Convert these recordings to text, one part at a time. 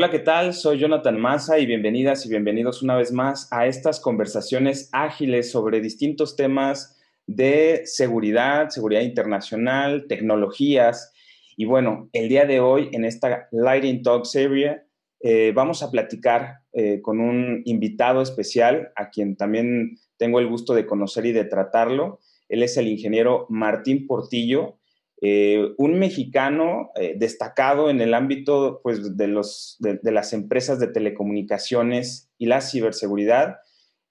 Hola, ¿qué tal? Soy Jonathan Massa y bienvenidas y bienvenidos una vez más a estas conversaciones ágiles sobre distintos temas de seguridad, seguridad internacional, tecnologías. Y bueno, el día de hoy en esta Lighting Talk serie eh, vamos a platicar eh, con un invitado especial a quien también tengo el gusto de conocer y de tratarlo. Él es el ingeniero Martín Portillo, eh, un mexicano eh, destacado en el ámbito pues, de, los, de, las empresas de telecomunicaciones y la ciberseguridad.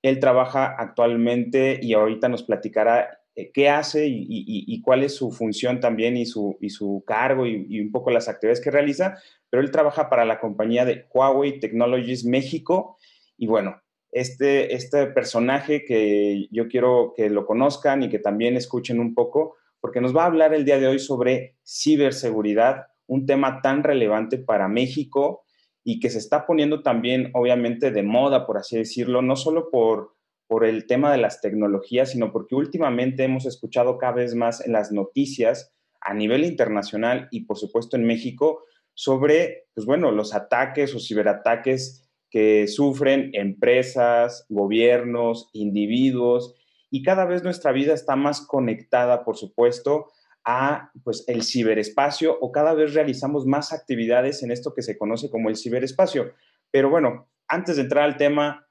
Él trabaja actualmente y ahorita nos platicará eh, qué hace y, cuál es su función también y su, y su cargo y, un poco las actividades que realiza, pero él trabaja para la compañía de Huawei Technologies México y bueno, este, este personaje que yo quiero que lo conozcan y que también escuchen un poco, porque nos va a hablar el día de hoy sobre ciberseguridad, un tema tan relevante para México y que se está poniendo también, obviamente, de moda, por así decirlo, no solo por, por el tema de las tecnologías, sino porque últimamente hemos escuchado cada vez más en las noticias a nivel internacional y, por supuesto, en México, sobre, pues bueno, los ataques o ciberataques que sufren empresas, gobiernos, individuos y cada vez nuestra vida está más conectada, por supuesto, a pues, el ciberespacio o cada vez realizamos más actividades en esto que se conoce como el ciberespacio. Pero bueno, antes de entrar al tema,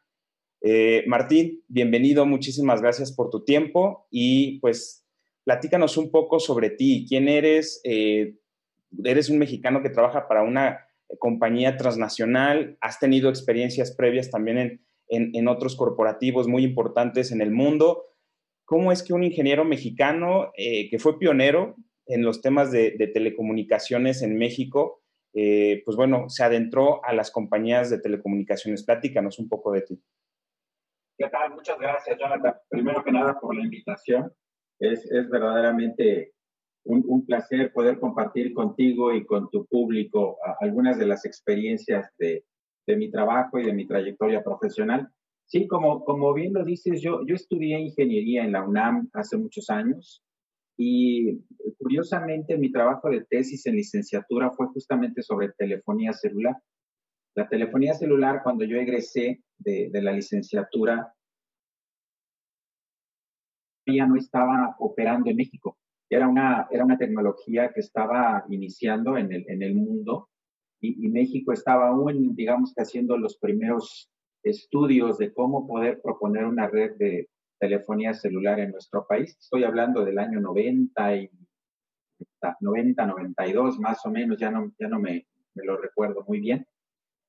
eh, Martín, bienvenido, muchísimas gracias por tu tiempo y pues platícanos un poco sobre ti, quién eres, eh, eres un mexicano que trabaja para una compañía transnacional, has tenido experiencias previas también en, en, otros corporativos muy importantes en el mundo. ¿Cómo es que un ingeniero mexicano eh, que fue pionero en los temas de, telecomunicaciones en México, eh, pues bueno, se adentró a las compañías de telecomunicaciones? Platícanos un poco de ti. ¿Qué tal? Muchas gracias, Jonathan. Primero que nada por la invitación. Es, es verdaderamente un, un, placer poder compartir contigo y con tu público algunas de las experiencias de, de mi trabajo y de mi trayectoria profesional. Sí, como, como bien lo dices, yo, yo estudié ingeniería en la UNAM hace muchos años y curiosamente mi trabajo de tesis en licenciatura fue justamente sobre telefonía celular. La telefonía celular, cuando yo egresé de, de la licenciatura, ya no estaba operando en México. Era una, era una tecnología que estaba iniciando en el, en el mundo y, México estaba aún, digamos que haciendo los primeros estudios de cómo poder proponer una red de telefonía celular en nuestro país. Estoy hablando del año 90 y 90, 92 más o menos, ya no, ya no me, lo recuerdo muy bien.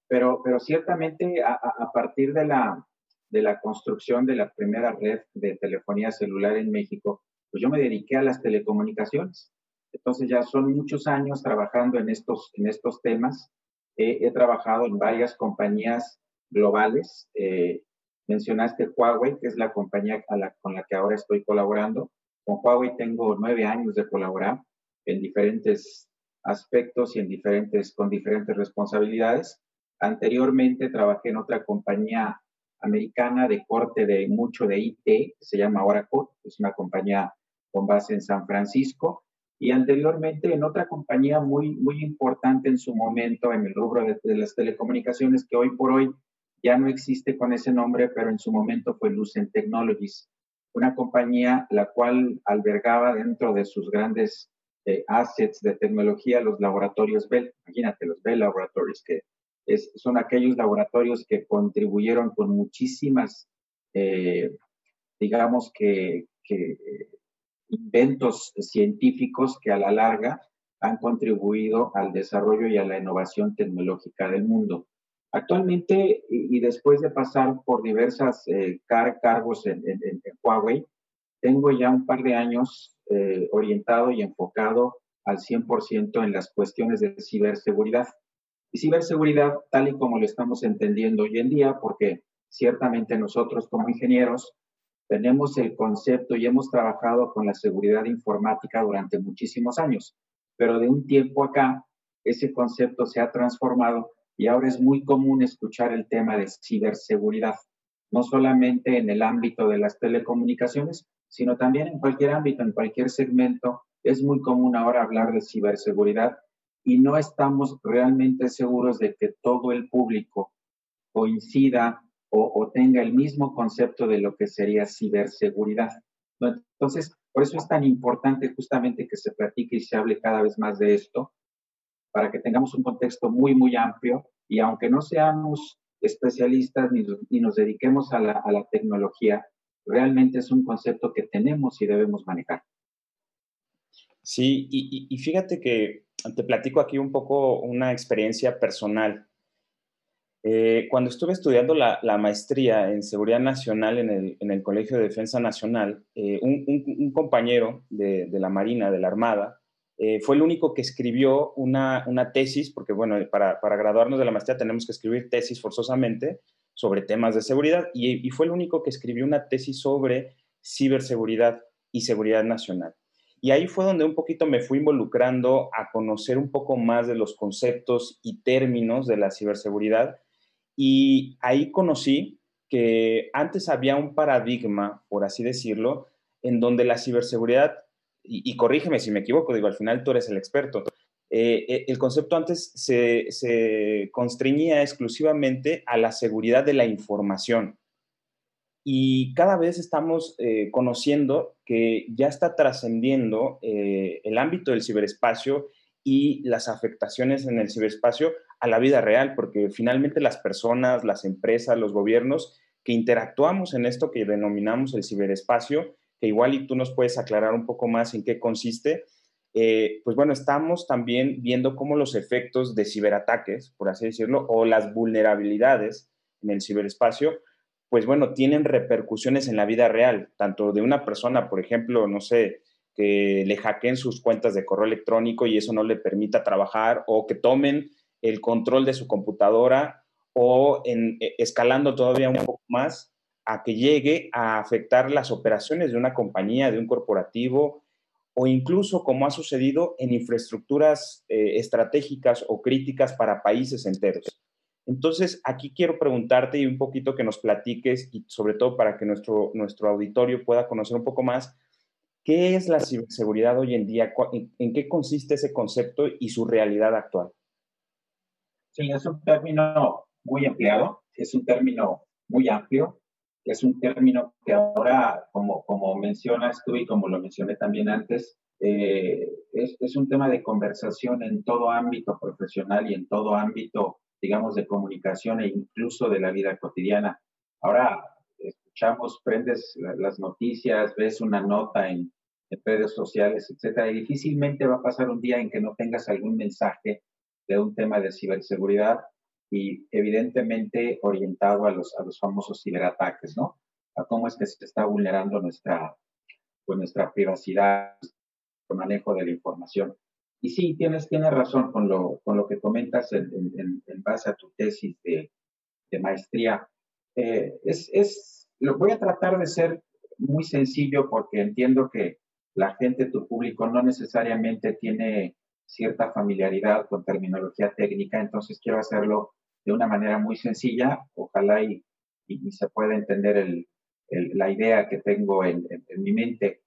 Pero, pero ciertamente a, a, partir de la, de la construcción de la primera red de telefonía celular en México, pues yo me dediqué a las telecomunicaciones. Entonces ya son muchos años trabajando en estos, en estos temas. he trabajado en varias compañías globales. Eh, mencionaste Huawei, que es la compañía con la que ahora estoy colaborando. Con Huawei tengo nueve años de colaborar en diferentes aspectos y en diferentes, con diferentes responsabilidades. Anteriormente trabajé en otra compañía americana de corte de mucho de IT, que se llama Oracle, es una compañía con base en San Francisco y anteriormente en otra compañía muy, muy importante en su momento en el rubro de, las telecomunicaciones que hoy por hoy ya no existe con ese nombre, pero en su momento fue Lucent Technologies, una compañía la cual albergaba dentro de sus grandes eh, assets de tecnología los laboratorios Bell. Imagínate, los Bell Laboratories, que es, son aquellos laboratorios que contribuyeron con muchísimas, eh, digamos que, que inventos científicos que a la larga han contribuido al desarrollo y a la innovación tecnológica del mundo. Actualmente, y, después de pasar por diversas eh, cargos en, Huawei, tengo ya un par de años eh, orientado y enfocado al 100% en las cuestiones de ciberseguridad. Y ciberseguridad, tal y como lo estamos entendiendo hoy en día, porque ciertamente nosotros como ingenieros tenemos el concepto y hemos trabajado con la seguridad informática durante muchísimos años, pero de un tiempo acá ese concepto se ha transformado y ahora es muy común escuchar el tema de ciberseguridad, no solamente en el ámbito de las telecomunicaciones, sino también en cualquier ámbito, en cualquier segmento. Es muy común ahora hablar de ciberseguridad y no estamos realmente seguros de que todo el público coincida o, tenga el mismo concepto de lo que sería ciberseguridad. Entonces, por eso es tan importante justamente que se platique y se hable cada vez más de esto, para que tengamos un contexto muy, muy amplio y aunque no seamos especialistas ni, nos dediquemos a la, tecnología, realmente es un concepto que tenemos y debemos manejar. Sí, y, fíjate que te platico aquí un poco una experiencia personal. Eh, cuando estuve estudiando la, maestría en Seguridad Nacional en el, Colegio de Defensa Nacional, eh, un, compañero de, la Marina, de la Armada, eh, fue el único que escribió una, tesis, porque bueno, para, graduarnos de la maestría tenemos que escribir tesis forzosamente sobre temas de seguridad, y, y fue el único que escribió una tesis sobre ciberseguridad y seguridad nacional. Y ahí fue donde un poquito me fui involucrando a conocer un poco más de los conceptos y términos de la ciberseguridad. Y ahí conocí que antes había un paradigma, por así decirlo, en donde la ciberseguridad y, corrígeme si me equivoco, digo, al final tú eres el experto. Eh, eh, el concepto antes se, constreñía exclusivamente a la seguridad de la información. Y cada vez estamos eh, conociendo que ya está trascendiendo el ámbito del ciberespacio y las afectaciones en el ciberespacio a la vida real, porque finalmente las personas, las empresas, los gobiernos que interactuamos en esto que denominamos el ciberespacio, que igual y tú nos puedes aclarar un poco más en qué consiste. Eh, pues bueno, estamos también viendo cómo los efectos de ciberataques, por así decirlo, o las vulnerabilidades en el ciberespacio, pues bueno, tienen repercusiones en la vida real, tanto de una persona, por ejemplo, no sé, que le hackeen sus cuentas de correo electrónico y eso no le permita trabajar, o que tomen el control de su computadora, o en, e, escalando todavía un poco más, a que llegue a afectar las operaciones de una compañía, de un corporativo, o incluso como ha sucedido en infraestructuras eh, estratégicas o críticas para países enteros. Entonces, aquí quiero preguntarte y un poquito que nos platiques y sobre todo para que nuestro, nuestro auditorio pueda conocer un poco más, ¿qué es la ciberseguridad hoy en día? ¿En, qué consiste ese concepto y su realidad actual? Es un término muy empleado, es un término muy amplio es un término que ahora, como, como mencionas tú y como lo mencioné también antes, eh, es, es, un tema de conversación en todo ámbito profesional y en todo ámbito, digamos, de comunicación e incluso de la vida cotidiana. Ahora escuchamos, prendes las noticias, ves una nota en, en redes sociales, etcétera, y difícilmente va a pasar un día en que no tengas algún mensaje de un tema de ciberseguridad y evidentemente orientado a los, a los famosos ciberataques, ¿no? A cómo es que se está vulnerando nuestra, pues, nuestra privacidad, el manejo de la información. Y sí, tienes, tienes razón con lo, con lo que comentas en, en, base a tu tesis de, de maestría. Eh, es, es, lo voy a tratar de ser muy sencillo porque entiendo que la gente, tu público, no necesariamente tiene cierta familiaridad con terminología técnica, entonces quiero hacerlo de una manera muy sencilla, ojalá y, se pueda entender la idea que tengo en, mi mente.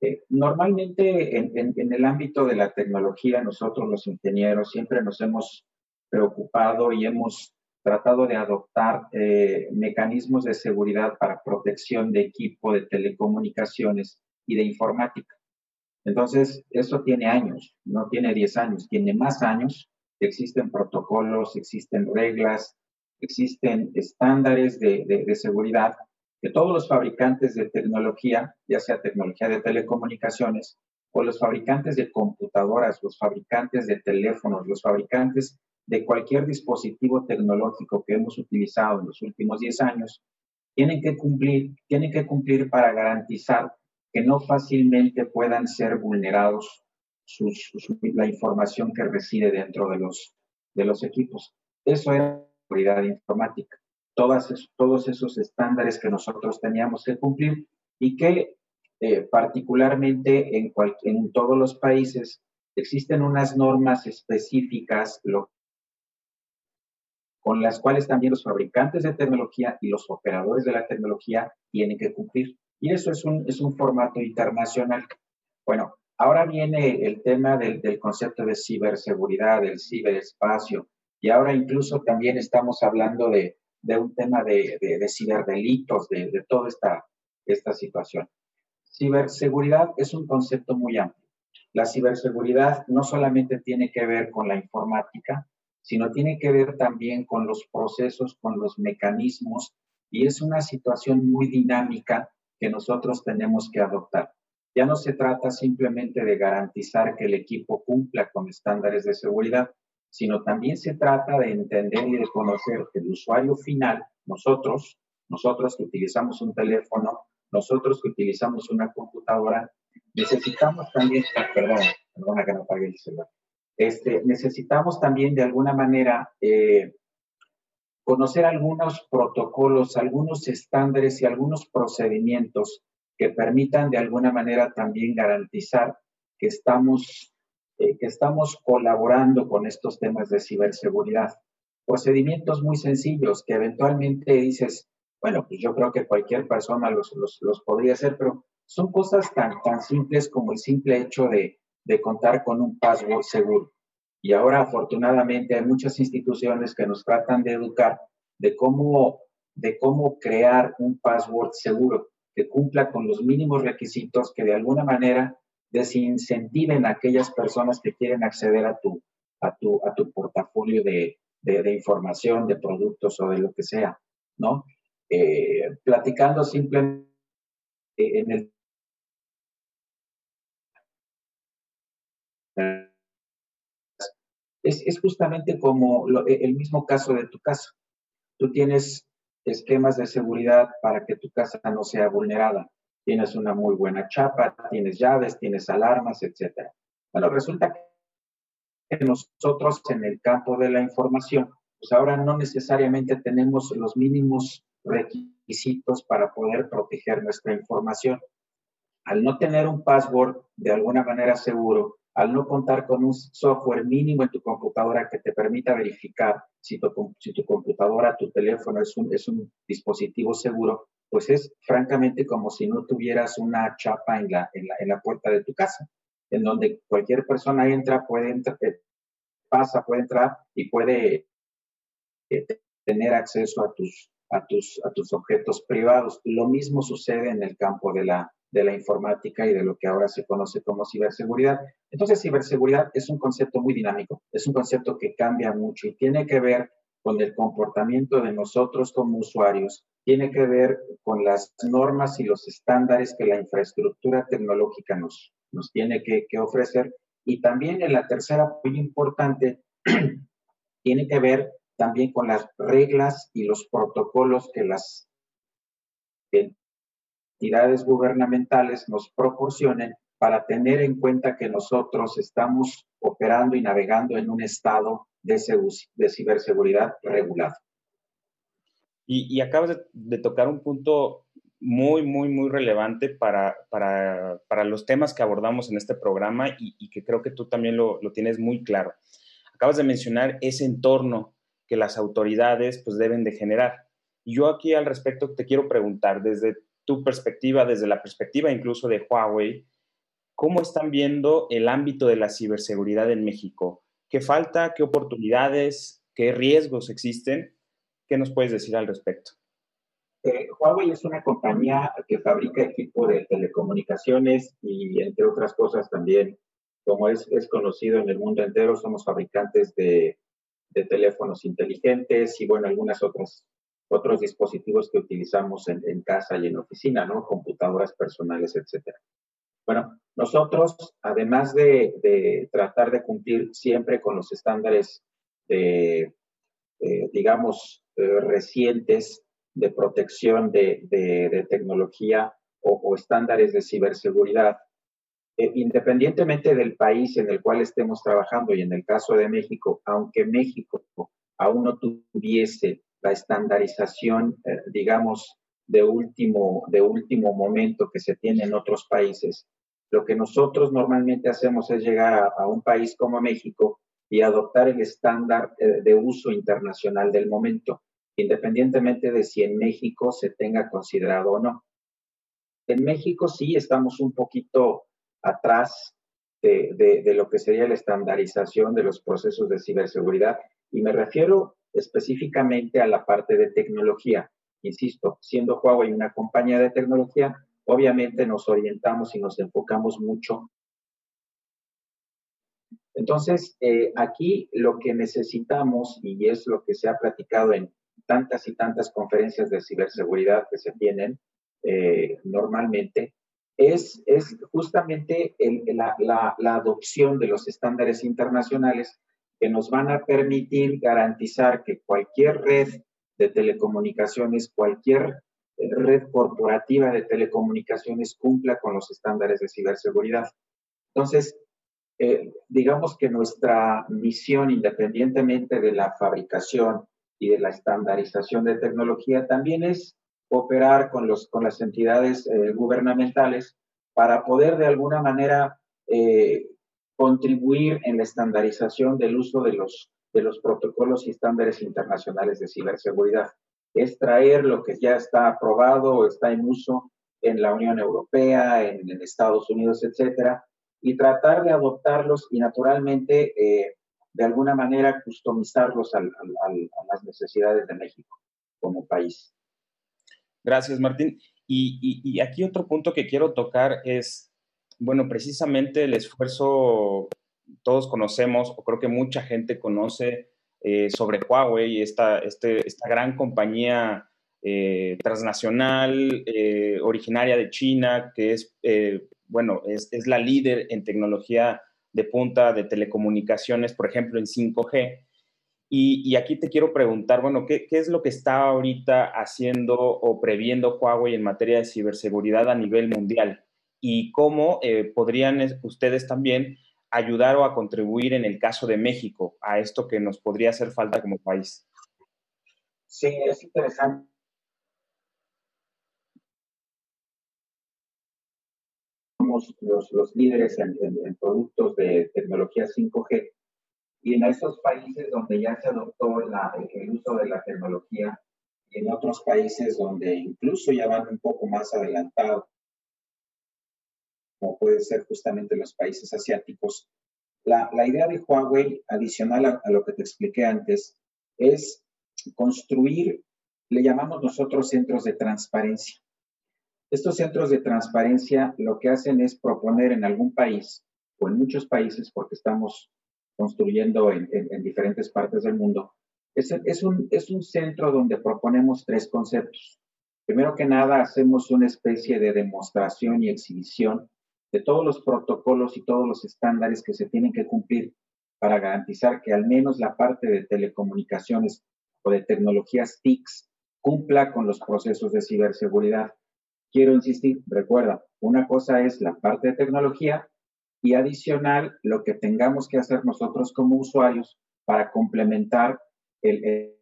Eh, normalmente en, el ámbito de la tecnología, nosotros los ingenieros siempre nos hemos preocupado y hemos tratado de adoptar eh, mecanismos de seguridad para protección de equipo, de telecomunicaciones y de informática. Entonces, eso tiene años, no tiene 10 años, tiene más años. Existen protocolos, existen reglas, existen estándares de, seguridad que todos los fabricantes de tecnología, ya sea tecnología de telecomunicaciones o los fabricantes de computadoras, los fabricantes de teléfonos, los fabricantes de cualquier dispositivo tecnológico que hemos utilizado en los últimos 10 años, tienen que cumplir, tienen que cumplir para garantizar que no fácilmente puedan ser vulnerados la información que reside dentro de los, de los equipos. Eso era seguridad informática. Todas, todos esos estándares que nosotros teníamos que cumplir y que eh, particularmente en, en todos los países existen unas normas específicas con las cuales también los fabricantes de tecnología y los operadores de la tecnología tienen que cumplir. Y eso es un, es un formato internacional. Bueno, Ahora viene el tema del, concepto de ciberseguridad, del ciberespacio, y ahora incluso también estamos hablando de, un tema de, ciberdelitos, de, toda esta, esta situación. Ciberseguridad es un concepto muy amplio. La ciberseguridad no solamente tiene que ver con la informática, sino tiene que ver también con los procesos, con los mecanismos, y es una situación muy dinámica que nosotros tenemos que adoptar. Ya no se trata simplemente de garantizar que el equipo cumpla con estándares de seguridad, sino también se trata de entender y de conocer que el usuario final, nosotros, nosotros que utilizamos un teléfono, nosotros que utilizamos una computadora, necesitamos también, perdón, perdona que no apague el celular, este, necesitamos también de alguna manera eh, conocer algunos protocolos, algunos estándares y algunos procedimientos que permitan de alguna manera también garantizar que estamos, eh, que estamos colaborando con estos temas de ciberseguridad. Procedimientos muy sencillos que eventualmente dices, bueno, pues yo creo que cualquier persona los, los, podría hacer, pero son cosas tan, tan simples como el simple hecho de, de contar con un password seguro. Y ahora, afortunadamente, hay muchas instituciones que nos tratan de educar de cómo, de cómo crear un password seguro que cumpla con los mínimos requisitos que de alguna manera desincentiven a aquellas personas que quieren acceder a tu, a tu, a tu portafolio de, información, de productos o de lo que sea, ¿no? Eh, platicando simplemente en el es, es justamente como el mismo caso de tu casa. Tú tienes esquemas de seguridad para que tu casa no sea vulnerada. Tienes una muy buena chapa, tienes llaves, tienes alarmas, etc. Bueno, resulta que nosotros en el campo de la información, pues ahora no necesariamente tenemos los mínimos requisitos para poder proteger nuestra información. Al no tener un password de alguna manera seguro, al no contar con un software mínimo en tu computadora que te permita verificar si tu, computadora, tu teléfono es un, es un dispositivo seguro, pues es francamente como si no tuvieras una chapa en la, en la, en la puerta de tu casa, en donde cualquier persona entra, puede entrar, eh, pasa, puede entrar y puede eh, tener acceso a tus, a, tus, a tus objetos privados. Lo mismo sucede en el campo de la, de la informática y de lo que ahora se conoce como ciberseguridad. Entonces, ciberseguridad es un concepto muy dinámico, es un concepto que cambia mucho y tiene que ver con el comportamiento de nosotros como usuarios, tiene que ver con las normas y los estándares que la infraestructura tecnológica nos, nos tiene que, ofrecer. Y también en la tercera, muy importante, tiene que ver también con las reglas y los protocolos que las entidades gubernamentales nos proporcionen para tener en cuenta que nosotros estamos operando y navegando en un estado de, de ciberseguridad regulado. Y, acabas de, tocar un punto muy, muy, muy relevante para, para, para, los temas que abordamos en este programa y, que creo que tú también lo, lo, tienes muy claro. Acabas de mencionar ese entorno que las autoridades pues deben de generar. Y yo aquí al respecto te quiero preguntar, desde tu perspectiva, desde la perspectiva incluso de Huawei, ¿cómo están viendo el ámbito de la ciberseguridad en México? ¿Qué falta? ¿Qué oportunidades? ¿Qué riesgos existen? ¿Qué nos puedes decir al respecto? Eh, Huawei es una compañía que fabrica equipo de telecomunicaciones y entre otras cosas también, como es, es conocido en el mundo entero, somos fabricantes de, de teléfonos inteligentes y bueno, algunas otras otros dispositivos que utilizamos en, casa y en oficina, ¿no? Computadoras personales, etcétera. Bueno, nosotros, además de, tratar de cumplir siempre con los estándares de, digamos, eh, recientes de protección de, tecnología o, estándares de ciberseguridad, eh, independientemente del país en el cual estemos trabajando y en el caso de México, aunque México aún no tuviese la estandarización, eh, digamos, de último, de último momento que se tiene en otros países. Lo que nosotros normalmente hacemos es llegar a, un país como México y adoptar el estándar eh, de uso internacional del momento, independientemente de si en México se tenga considerado o no. En México sí estamos un poquito atrás de, de, lo que sería la estandarización de los procesos de ciberseguridad. Y me refiero específicamente a la parte de tecnología. Insisto, siendo Huawei una compañía de tecnología, obviamente nos orientamos y nos enfocamos mucho. Entonces, eh, aquí lo que necesitamos, y es lo que se ha platicado en tantas y tantas conferencias de ciberseguridad que se tienen eh, normalmente, es, es justamente la, la adopción de los estándares internacionales que nos van a permitir garantizar que cualquier red de telecomunicaciones, cualquier red corporativa de telecomunicaciones cumpla con los estándares de ciberseguridad. Entonces, eh, digamos que nuestra misión, independientemente de la fabricación y de la estandarización de tecnología, también es cooperar con, los, con las entidades eh, gubernamentales para poder de alguna manera eh, contribuir en la estandarización del uso de los, de los protocolos y estándares internacionales de ciberseguridad es traer lo que ya está aprobado o está en uso en la Unión Europea, en, Estados Unidos, etcétera, y tratar de adoptarlos y naturalmente eh, de alguna manera customizarlos a las necesidades de México como país. Gracias, Martín. Y, y, aquí otro punto que quiero tocar es, bueno, precisamente el esfuerzo, todos conocemos, o creo que mucha gente conoce eh, sobre Huawei, esta, este, esta gran compañía eh, transnacional, eh, originaria de China, que es, bueno, es, es, la líder en tecnología de punta de telecomunicaciones, por ejemplo, en 5G. Y, y aquí te quiero preguntar, bueno, ¿qué, ¿qué, es lo que está ahorita haciendo o previendo Huawei en materia de ciberseguridad a nivel mundial? Y cómo podrían ustedes también ayudar o a contribuir en el caso de México a esto que nos podría hacer falta como país? Sí, es interesante. Somos los, los líderes en, productos de tecnología 5G y en esos países donde ya se adoptó el uso de la tecnología y en otros países donde incluso ya van un poco más adelantados como puede ser justamente los países asiáticos. La, idea de Huawei, adicional a, lo que te expliqué antes, es construir, le llamamos nosotros centros de transparencia. Estos centros de transparencia lo que hacen es proponer en algún país o en muchos países, porque estamos construyendo en, diferentes partes del mundo, es, es, un, es un centro donde proponemos tres conceptos. Primero que nada, hacemos una especie de demostración y exhibición de todos los protocolos y todos los estándares que se tienen que cumplir para garantizar que al menos la parte de telecomunicaciones o de tecnologías TICs cumpla con los procesos de ciberseguridad. Quiero insistir, recuerda, una cosa es la parte de tecnología y adicional lo que tengamos que hacer nosotros como usuarios para complementar el,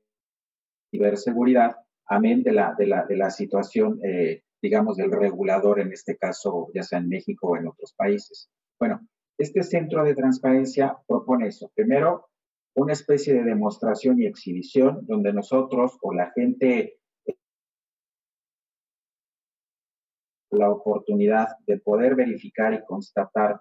ciberseguridad, amén de la, de la, de la situación eh, digamos, del regulador, en este caso, ya sea en México o en otros países. Bueno, este centro de transparencia propone eso. Primero, una especie de demostración y exhibición donde nosotros o la gente la oportunidad de poder verificar y constatar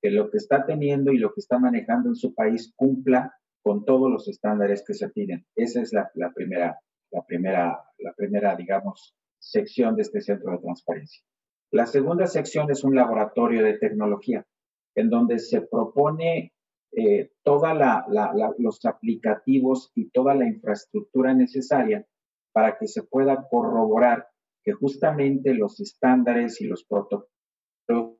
que lo que está teniendo y lo que está manejando en su país cumpla con todos los estándares que se piden. Esa es la primera, la primera, la primera, digamos, sección de este centro de transparencia. La segunda sección es un laboratorio de tecnología, en donde se propone eh, todos los aplicativos y toda la infraestructura necesaria para que se pueda corroborar que justamente los estándares y los protocolos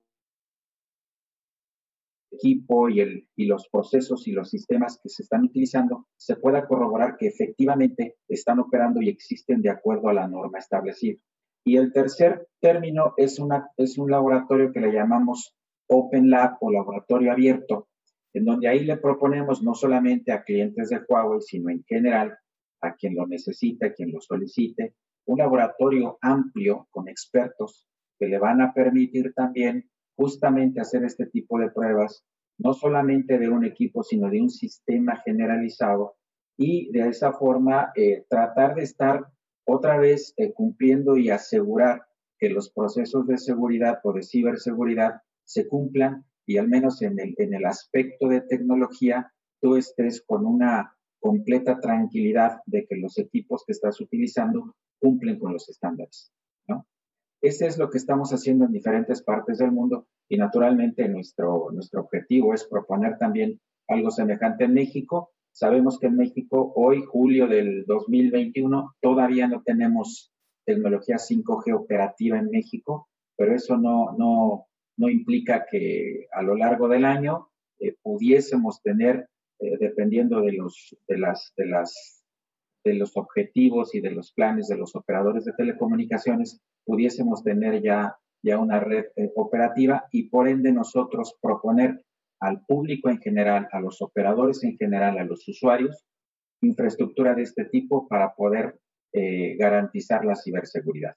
equipo y, el, y los procesos y los sistemas que se están utilizando, se pueda corroborar que efectivamente están operando y existen de acuerdo a la norma establecida. Y el tercer término es, una, es un laboratorio que le llamamos Open Lab o laboratorio abierto, en donde ahí le proponemos no solamente a clientes de Huawei, sino en general a quien lo necesite, a quien lo solicite, un laboratorio amplio con expertos que le van a permitir también justamente hacer este tipo de pruebas, no solamente de un equipo, sino de un sistema generalizado y de esa forma eh, tratar de estar otra vez eh, cumpliendo y asegurar que los procesos de seguridad o de ciberseguridad se cumplan y al menos en el, en el aspecto de tecnología, tú estés con una completa tranquilidad de que los equipos que estás utilizando cumplen con los estándares. Ese es lo que estamos haciendo en diferentes partes del mundo y naturalmente nuestro, nuestro objetivo es proponer también algo semejante en México. Sabemos que en México hoy, julio del 2021, todavía no tenemos tecnología 5G operativa en México, pero eso no, no, no implica que a lo largo del año eh, pudiésemos tener eh, dependiendo de los, de, las, de, las, de los objetivos y de los planes de los operadores de telecomunicaciones, pudiésemos tener ya, ya una red eh, operativa y por ende nosotros proponer al público en general, a los operadores en general, a los usuarios, infraestructura de este tipo para poder eh, garantizar la ciberseguridad.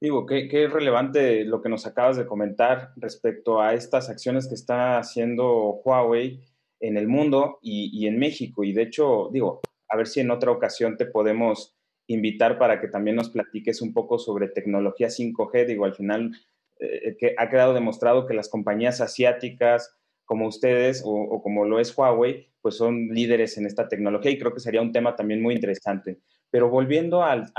Digo, qué, qué relevante lo que nos acabas de comentar respecto a estas acciones que está haciendo Huawei en el mundo y, en México. Y de hecho, digo, a ver si en otra ocasión te podemos invitar para que también nos platiques un poco sobre tecnología 5G. Digo, al final eh, que ha quedado demostrado que las compañías asiáticas como ustedes o, como lo es Huawei, pues son líderes en esta tecnología y creo que sería un tema también muy interesante. Pero volviendo al,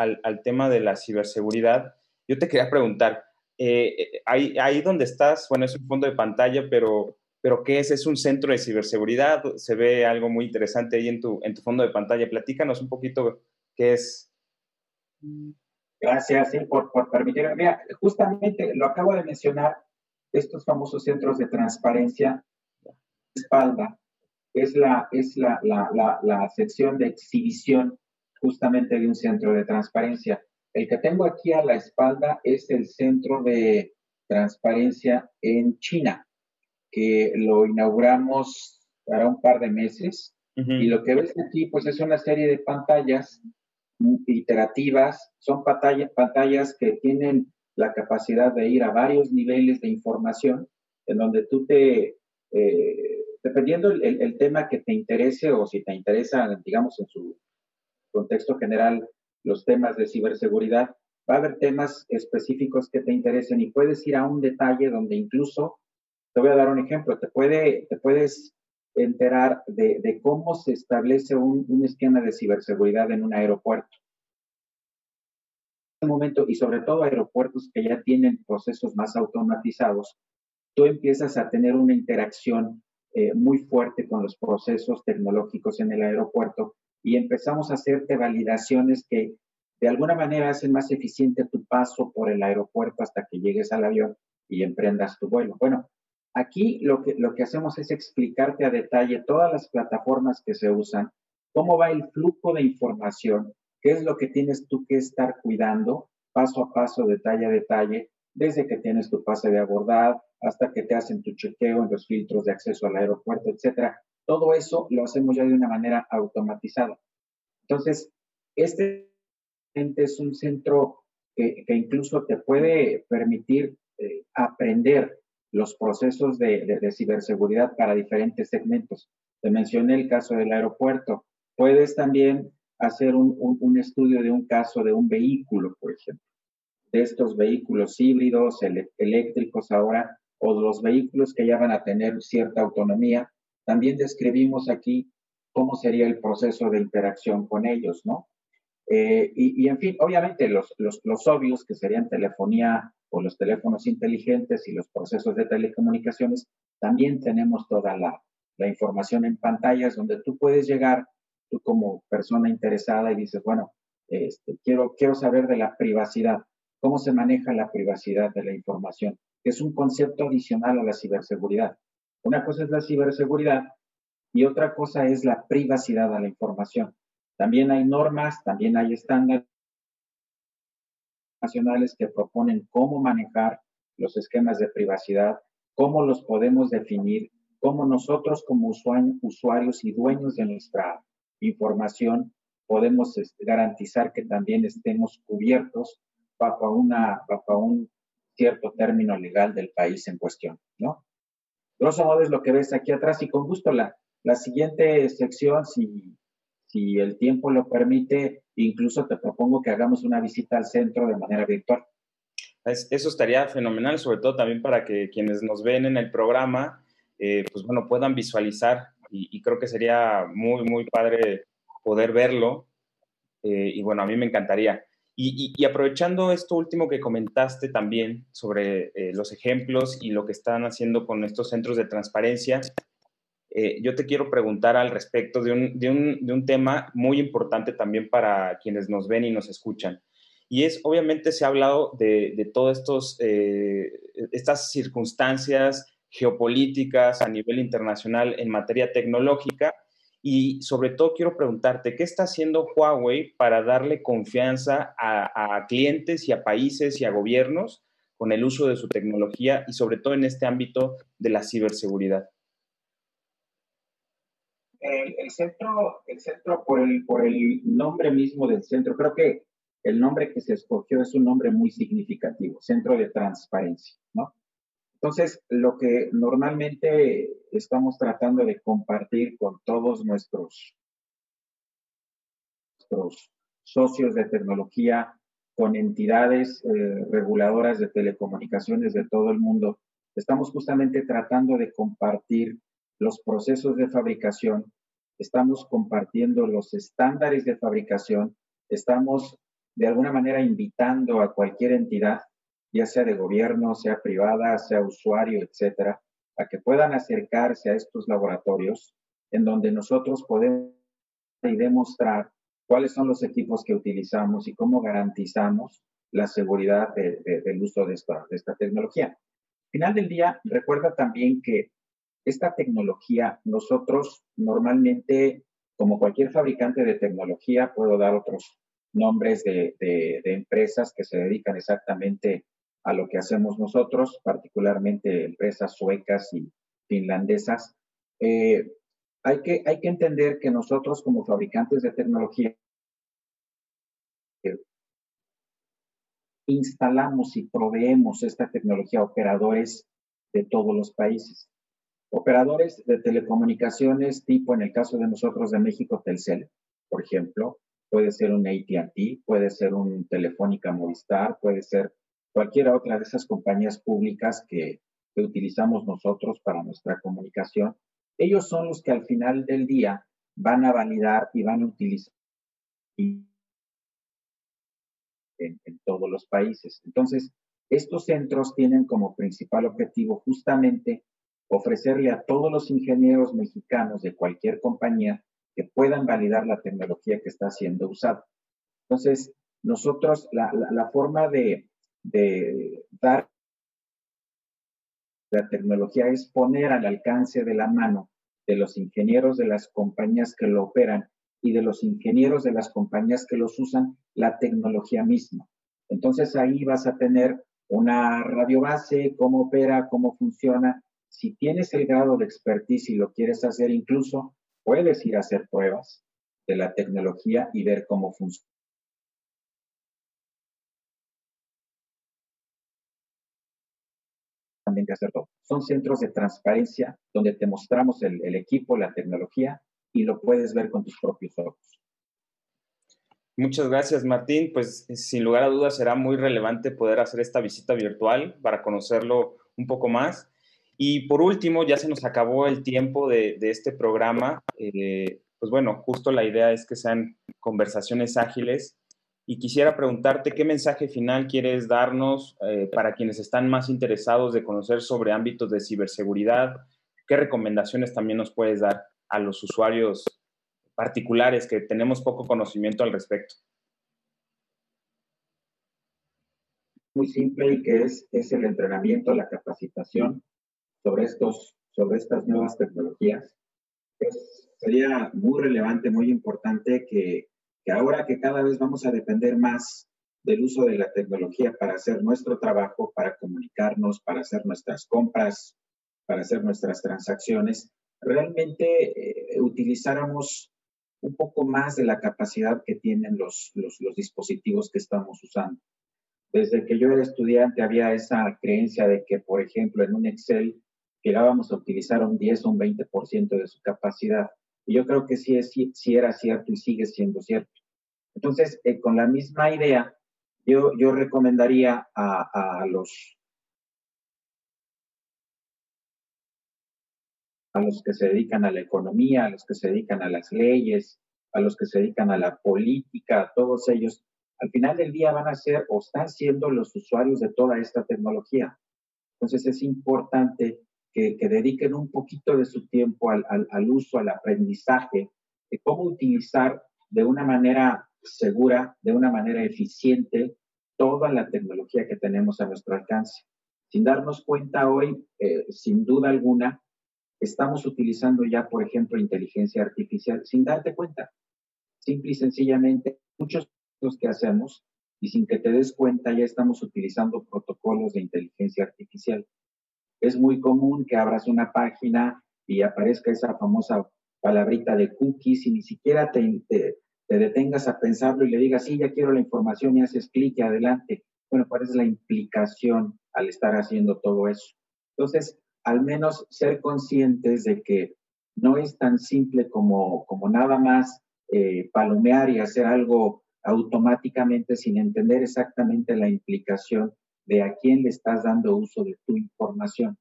tema de la ciberseguridad, yo te quería preguntar, eh, ahí, ahí donde estás, bueno, es un fondo de pantalla, pero pero ¿qué es? Es un centro de ciberseguridad, se ve algo muy interesante ahí en tu, en tu fondo de pantalla. Platícanos un poquito qué es. Gracias por, por permitirme. Mira, justamente lo acabo de mencionar, estos famosos centros de transparencia, espalda, es la, es la, la, la sección de exhibición justamente de un centro de transparencia. El que tengo aquí a la espalda es el centro de transparencia en China que lo inauguramos para un par de meses. Y lo que ves aquí, pues es una serie de pantallas iterativas, son pantallas que tienen la capacidad de ir a varios niveles de información, en donde tú te, eh, dependiendo el, el, tema que te interese o si te interesa, digamos, en su contexto general, los temas de ciberseguridad, va a haber temas específicos que te interesen y puedes ir a un detalle donde incluso te voy a dar un ejemplo. Te, puede, te puedes enterar de, cómo se establece un, esquema de ciberseguridad en un aeropuerto. En este momento, y sobre todo aeropuertos que ya tienen procesos más automatizados, tú empiezas a tener una interacción eh, muy fuerte con los procesos tecnológicos en el aeropuerto y empezamos a hacerte validaciones que de alguna manera hacen más eficiente tu paso por el aeropuerto hasta que llegues al avión y emprendas tu vuelo. Bueno, Aquí lo que, lo que hacemos es explicarte a detalle todas las plataformas que se usan, cómo va el flujo de información, qué es lo que tienes tú que estar cuidando paso a paso, detalle a detalle, desde que tienes tu pase de abordar hasta que te hacen tu chequeo en los filtros de acceso al aeropuerto, etcétera. Todo eso lo hacemos ya de una manera automatizada. Entonces, este es un centro que, incluso te puede permitir eh, aprender los procesos de, ciberseguridad para diferentes segmentos. Te mencioné el caso del aeropuerto. Puedes también hacer un, estudio de un caso de un vehículo, por ejemplo, de estos vehículos híbridos, eléctricos ahora, o de los vehículos que ya van a tener cierta autonomía. También describimos aquí cómo sería el proceso de interacción con ellos, ¿no? Eh, y, en fin, obviamente los, los, los obvios que serían telefonía o los teléfonos inteligentes y los procesos de telecomunicaciones, también tenemos toda la, información en pantallas donde tú puedes llegar, tú como persona interesada y dices, bueno, este, quiero, quiero saber de la privacidad, cómo se maneja la privacidad de la información, que es un concepto adicional a la ciberseguridad. Una cosa es la ciberseguridad y otra cosa es la privacidad de la información. También hay normas, también hay estándares nacionales que proponen cómo manejar los esquemas de privacidad, cómo los podemos definir, cómo nosotros como usuarios y dueños de nuestra información podemos este, garantizar que también estemos cubiertos bajo, una, bajo un cierto término legal del país en cuestión, ¿no? Grosso modo es lo que ves aquí atrás y con gusto la, la siguiente sección, si si el tiempo lo permite, incluso te propongo que hagamos una visita al centro de manera virtual. eso estaría fenomenal, sobre todo también para que quienes nos ven en el programa, eh, pues bueno, puedan visualizar y, creo que sería muy, muy padre poder verlo. Eh, y bueno, a mí me encantaría. Y, aprovechando esto último que comentaste también sobre eh, los ejemplos y lo que están haciendo con estos centros de transparencia, yo te quiero preguntar al respecto de un, de, un, de un, tema muy importante también para quienes nos ven y nos escuchan. Y es, obviamente, se ha hablado de, de todas eh, estas circunstancias geopolíticas a nivel internacional en materia tecnológica. Y sobre todo quiero preguntarte, ¿qué está haciendo Huawei para darle confianza a, a clientes y a países y a gobiernos con el uso de su tecnología y sobre todo en este ámbito de la ciberseguridad? El, centro, el centro por, el, por el nombre mismo del centro, creo que el nombre que se escogió es un nombre muy significativo, Centro de Transparencia, ¿no? Entonces, lo que normalmente estamos tratando de compartir con todos nuestros, nuestros socios de tecnología, con entidades eh, reguladoras de telecomunicaciones de todo el mundo, estamos justamente tratando de compartir los procesos de fabricación, estamos compartiendo los estándares de fabricación, estamos de alguna manera invitando a cualquier entidad, ya sea de gobierno, sea privada, sea usuario, etcétera, a que puedan acercarse a estos laboratorios en donde nosotros podemos demostrar cuáles son los equipos que utilizamos y cómo garantizamos la seguridad del uso de esta, tecnología. Al final del día, recuerda también que esta tecnología, nosotros normalmente, como cualquier fabricante de tecnología, puedo dar otros nombres de, empresas que se dedican exactamente a lo que hacemos nosotros, particularmente empresas suecas y finlandesas. Eh, hay, que, hay que entender que nosotros como fabricantes de tecnología instalamos y proveemos esta tecnología a operadores de todos los países. Operadores de telecomunicaciones tipo, en el caso de nosotros de México, Telcel, por ejemplo, puede ser un ATT, puede ser un Telefónica Movistar, puede ser cualquiera otra de esas compañías públicas que, utilizamos nosotros para nuestra comunicación. Ellos son los que al final del día van a validar y van a utilizar en, en todos los países. Entonces, estos centros tienen como principal objetivo justamente ofrecerle a todos los ingenieros mexicanos de cualquier compañía que puedan validar la tecnología que está siendo usada. Entonces, nosotros, la, forma de, dar la tecnología es poner al alcance de la mano de los ingenieros de las compañías que lo operan y de los ingenieros de las compañías que los usan la tecnología misma. Entonces ahí vas a tener una radio base, cómo opera, cómo funciona. Si tienes el grado de expertise y lo quieres hacer, incluso puedes ir a hacer pruebas de la tecnología y ver cómo funciona. También que hacer todo. Son centros de transparencia donde te mostramos el, el equipo, la tecnología y lo puedes ver con tus propios ojos. Muchas gracias, Martín. Pues sin lugar a dudas será muy relevante poder hacer esta visita virtual para conocerlo un poco más. Y por último, ya se nos acabó el tiempo de, este programa. Eh, pues bueno, justo la idea es que sean conversaciones ágiles. Y quisiera preguntarte qué mensaje final quieres darnos eh, para quienes están más interesados de conocer sobre ámbitos de ciberseguridad. ¿Qué recomendaciones también nos puedes dar a los usuarios particulares que tenemos poco conocimiento al respecto? Muy simple y que es, es el entrenamiento, la capacitación sobre, estos, sobre estas nuevas tecnologías. sería muy relevante, muy importante que, que ahora que cada vez vamos a depender más del uso de la tecnología para hacer nuestro trabajo, para comunicarnos, para hacer nuestras compras, para hacer nuestras transacciones, realmente eh, utilizáramos un poco más de la capacidad que tienen los, los, los, dispositivos que estamos usando. Desde que yo era estudiante había esa creencia de que, por ejemplo, en un Excel llegábamos a utilizar un 10 o un 20% de su capacidad. Y yo creo que sí, es, sí era cierto y sigue siendo cierto. Entonces, eh, con la misma idea, yo, yo recomendaría a, los a los que se dedican a la economía, a los que se dedican a las leyes, a los que se dedican a la política, todos ellos, al final del día van a ser o están siendo los usuarios de toda esta tecnología. Entonces es importante que, dediquen un poquito de su tiempo al, uso, al aprendizaje de cómo utilizar de una manera segura, de una manera eficiente, toda la tecnología que tenemos a nuestro alcance. Sin darnos cuenta hoy, eh, sin duda alguna, estamos utilizando ya, por ejemplo, inteligencia artificial sin darte cuenta. Simple y sencillamente, muchos los que hacemos y sin que te des cuenta ya estamos utilizando protocolos de inteligencia artificial. Es muy común que abras una página y aparezca esa famosa palabrita de cookies y ni siquiera te, te detengas a pensarlo y le digas, sí, ya quiero la información y haces clic y adelante. Bueno, ¿cuál es la implicación al estar haciendo todo eso? Entonces, al menos ser conscientes de que no es tan simple como, como nada más eh, palomear y hacer algo automáticamente sin entender exactamente la implicación de a quién le estás dando uso de tu información.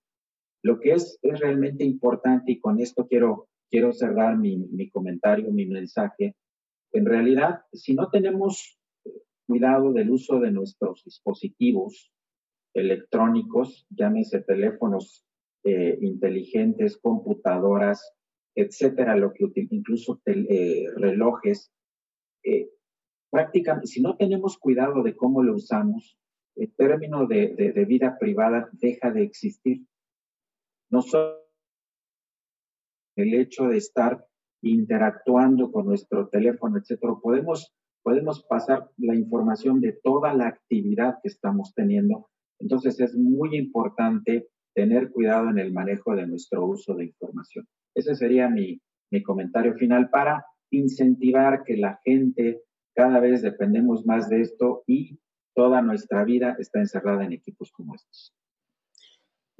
Lo que es, es realmente importante, y con esto quiero, quiero cerrar mi, mi comentario, mi mensaje, en realidad, si no tenemos cuidado del uso de nuestros dispositivos electrónicos, llámese teléfonos eh, inteligentes, computadoras, etcétera, lo que incluso eh, relojes, eh, prácticamente, si no tenemos cuidado de cómo lo usamos, el término de, de vida privada deja de existir. No solo el hecho de estar interactuando con nuestro teléfono, etcétera, podemos, podemos pasar la información de toda la actividad que estamos teniendo. Entonces es muy importante tener cuidado en el manejo de nuestro uso de información. Ese sería mi, mi comentario final para incentivar que la gente cada vez dependemos más de esto y toda nuestra vida está encerrada en equipos como estos.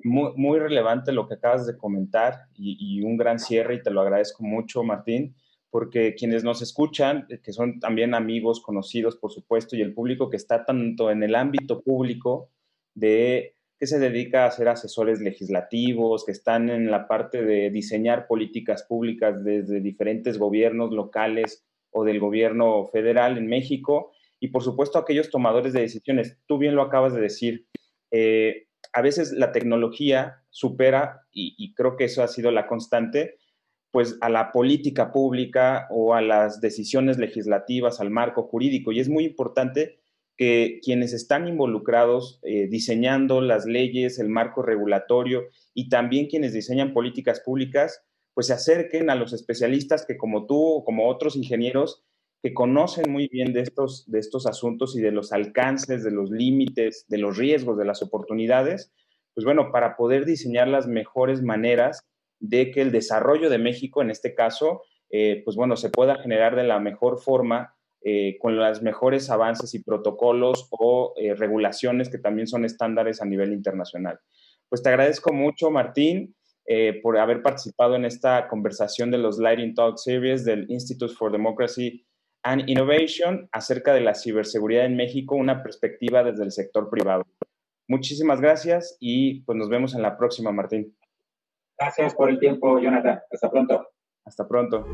Muy, relevante lo que acabas de comentar y, un gran cierre y te lo agradezco mucho, Martín, porque quienes nos escuchan, eh, que son también amigos, conocidos, por supuesto, y el público que está tanto en el ámbito público de que se dedica a ser asesores legislativos, que están en la parte de diseñar políticas públicas desde diferentes gobiernos locales o del gobierno federal en México, y por supuesto aquellos tomadores de decisiones. Tú bien lo acabas de decir. Eh, a veces la tecnología supera, y, creo que eso ha sido la constante, pues a la política pública o a las decisiones legislativas, al marco jurídico. Y es muy importante que quienes están involucrados eh, diseñando las leyes, el marco regulatorio y también quienes diseñan políticas públicas, pues se acerquen a los especialistas que como tú o como otros ingenieros que conocen muy bien de estos, de estos asuntos y de los alcances, de los límites, de los riesgos, de las oportunidades, pues bueno, para poder diseñar las mejores maneras de que el desarrollo de México, en este caso, eh, pues bueno, se pueda generar de la mejor forma eh, con los mejores avances y protocolos o eh, regulaciones que también son estándares a nivel internacional. Pues te agradezco mucho, Martín, por haber participado en esta conversación de los Lighting Talk Series del Institute for Democracy and Innovation acerca de la ciberseguridad en México, una perspectiva desde el sector privado. Muchísimas gracias y pues nos vemos en la próxima, Martín. Gracias por el tiempo, Jonathan. Hasta pronto. Hasta pronto.